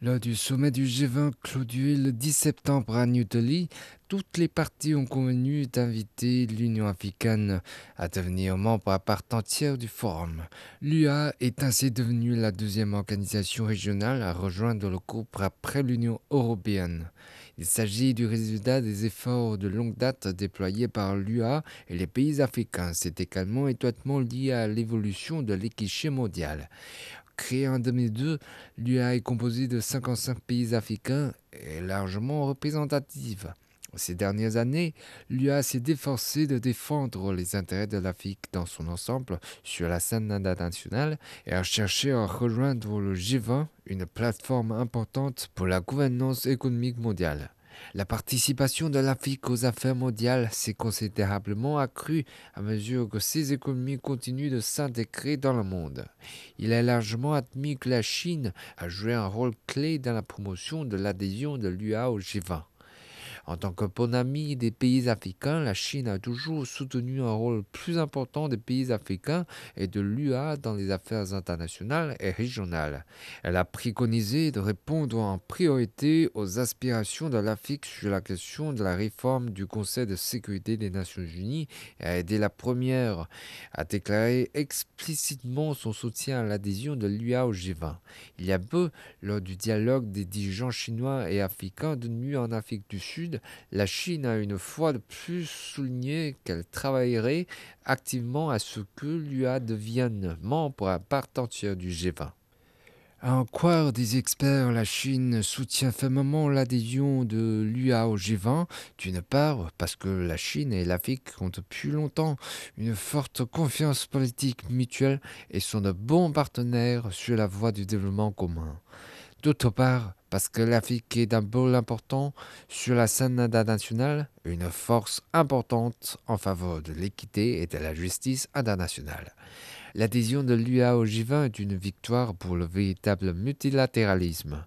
Lors du sommet du G20 clôturé le 10 septembre à New Delhi, toutes les parties ont convenu d'inviter l'Union africaine à devenir membre à part entière du forum. L'UA est ainsi devenue la deuxième organisation régionale à rejoindre le groupe après l'Union européenne. Il s'agit du résultat des efforts de longue date déployés par l'UA et les pays africains. C'est également étroitement lié à l'évolution de l'échiquier mondial. Créée en 2002, l'UA est composée de 55 pays africains et largement représentative. Ces dernières années, l'UA s'est efforcée de défendre les intérêts de l'Afrique dans son ensemble sur la scène internationale et a cherché à rejoindre le G20, une plateforme importante pour la gouvernance économique mondiale. La participation de l'Afrique aux affaires mondiales s'est considérablement accrue à mesure que ces économies continuent de s'intégrer dans le monde. Il est largement admis que la Chine a joué un rôle clé dans la promotion de l'adhésion de l'UA au G20. En tant que bon ami des pays africains, la Chine a toujours soutenu un rôle plus important des pays africains et de l'UA dans les affaires internationales et régionales. Elle a préconisé de répondre en priorité aux aspirations de l'Afrique sur la question de la réforme du Conseil de sécurité des Nations Unies et a aidé la première à déclarer explicitement son soutien à l'adhésion de l'UA au G20. Il y a peu, lors du dialogue des dirigeants chinois et africains tenus en Afrique du Sud, la Chine a une fois de plus souligné qu'elle travaillerait activement à ce que l'UA devienne membre à part entière du G20. À en croire des experts, la Chine soutient fermement l'adhésion de l'UA au G20, d'une part parce que la Chine et l'Afrique ont depuis longtemps une forte confiance politique mutuelle et sont de bons partenaires sur la voie du développement commun. D'autre part, parce que l'Afrique est d'un rôle important sur la scène internationale, une force importante en faveur de l'équité et de la justice internationale. L'adhésion de l'UA au G20 est une victoire pour le véritable multilatéralisme.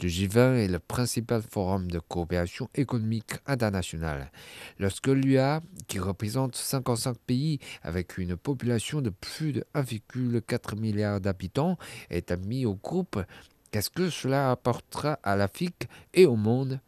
Le G20 est le principal forum de coopération économique internationale. Lorsque l'UA, qui représente 55 pays avec une population de plus de 1,4 milliard d'habitants, est admis au groupe, Qu'est-ce que cela apportera à l'Afrique et au monde?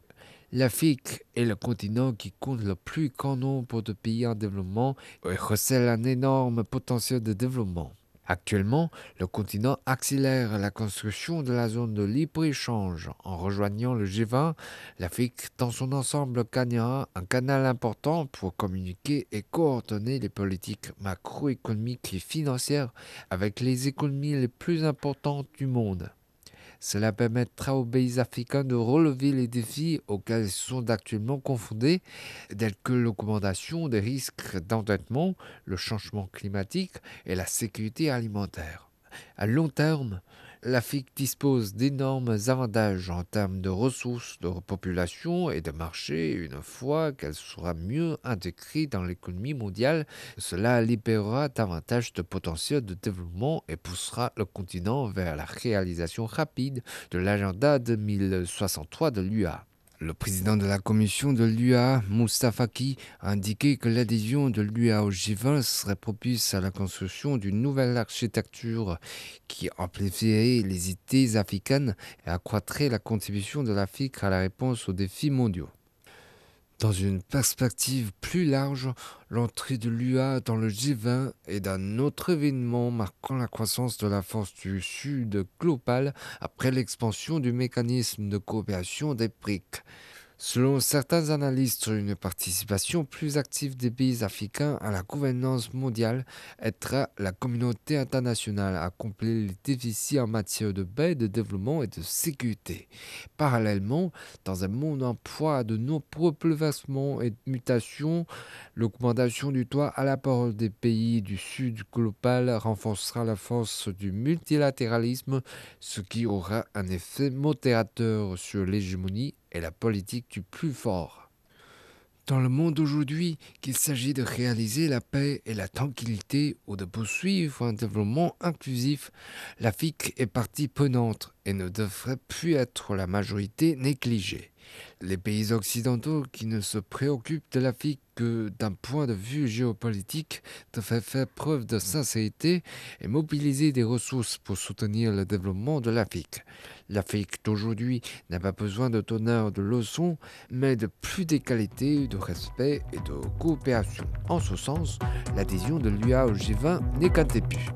L'Afrique est le continent qui compte le plus grand nombre de pays en développement et recèle un énorme potentiel de développement. Actuellement, le continent accélère la construction de la zone de libre-échange. En rejoignant le G20, l'Afrique dans son ensemble gagnera un canal important pour communiquer et coordonner les politiques macroéconomiques et financières avec les économies les plus importantes du monde. Cela permettra aux pays africains de relever les défis auxquels ils sont actuellement confondés, tels que l'augmentation des risques d'endettement, le changement climatique et la sécurité alimentaire. À long terme, l'Afrique dispose d'énormes avantages en termes de ressources, de population et de marché une fois qu'elle sera mieux intégrée dans l'économie mondiale. Cela libérera davantage de potentiel de développement et poussera le continent vers la réalisation rapide de l'agenda 2063 de l'UA. Le président de la commission de l'UA, Moussa Faki, a indiqué que l'adhésion de l'UA au G20 serait propice à la construction d'une nouvelle architecture qui amplifierait les idées africaines et accroîtrait la contribution de l'Afrique à la réponse aux défis mondiaux. Dans une perspective plus large, l'entrée de l'UA dans le G20 est un autre événement marquant la croissance de la force du Sud global après l'expansion du mécanisme de coopération des BRIC. Selon certains analystes, une participation plus active des pays africains à la gouvernance mondiale aidera la communauté internationale à combler les déficits en matière de paix, de développement et de sécurité. Parallèlement, dans un monde en proie à de nombreux bouleversements et mutations, l'augmentation du toit à la parole des pays du Sud global renforcera la force du multilatéralisme, ce qui aura un effet modérateur sur l'hégémonie et la politique du plus fort. dans le monde d'aujourd'hui qu'il s'agit de réaliser la paix et la tranquillité ou de poursuivre un développement inclusif, l'Afrique est partie prenante et ne devrait plus être la majorité négligée. Les pays occidentaux qui ne se préoccupent de l'Afrique que d'un point de vue géopolitique devraient faire preuve de sincérité et mobiliser des ressources pour soutenir le développement de l'Afrique. L'Afrique d'aujourd'hui n'a pas besoin de tonnerre de leçons, mais de plus d'égalité, de respect et de coopération. En ce sens, l'adhésion de l'UA au G20 n'est qu'un début.